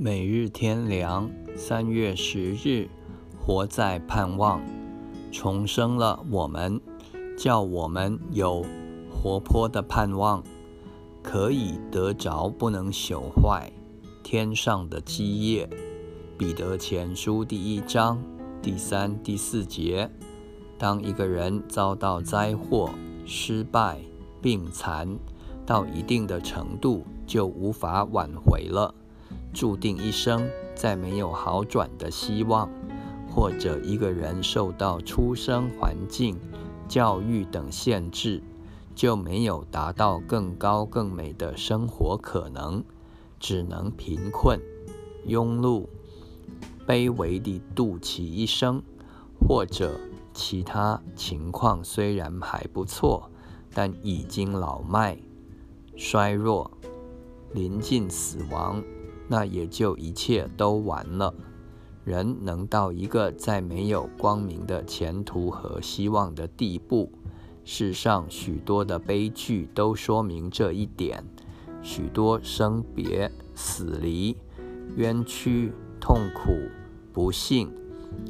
每日天凉，三月十日，活在盼望，重生了我们，叫我们有活泼的盼望，可以得着不能朽坏天上的基业。彼得前书第一章第三、第四节：当一个人遭到灾祸、失败、病残到一定的程度，就无法挽回了。注定一生再没有好转的希望，或者一个人受到出生环境、教育等限制，就没有达到更高更美的生活可能，只能贫困、庸碌、卑微地度其一生，或者其他情况虽然还不错，但已经老迈、衰弱，临近死亡。那也就一切都完了。人能到一个再没有光明的前途和希望的地步，世上许多的悲剧都说明这一点。许多生别、死离、冤屈、痛苦、不幸、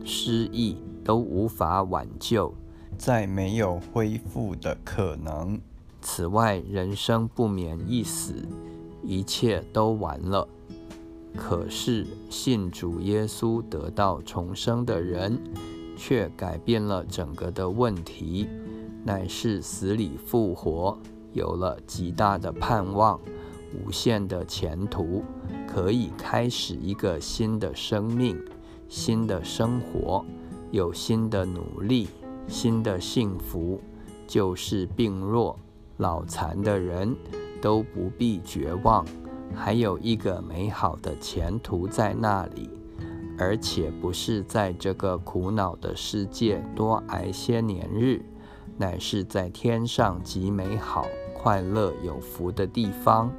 失意都无法挽救，再没有恢复的可能。此外，人生不免一死，一切都完了。可是信主耶稣得到重生的人，却改变了整个的问题，乃是死里复活，有了极大的盼望，无限的前途，可以开始一个新的生命、新的生活，有新的努力、新的幸福。就是病弱、老残的人都不必绝望。还有一个美好的前途在那里，而且不是在这个苦恼的世界多挨些年日，乃是在天上极美好、快乐、有福的地方，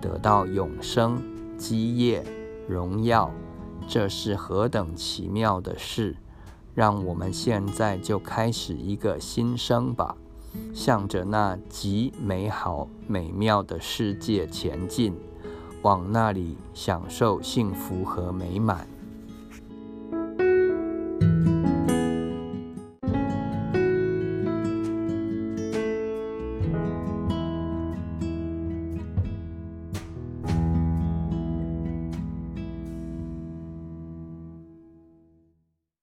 得到永生、基业、荣耀。这是何等奇妙的事！让我们现在就开始一个新生吧，向着那极美好、美妙的世界前进。往那里享受幸福和美满。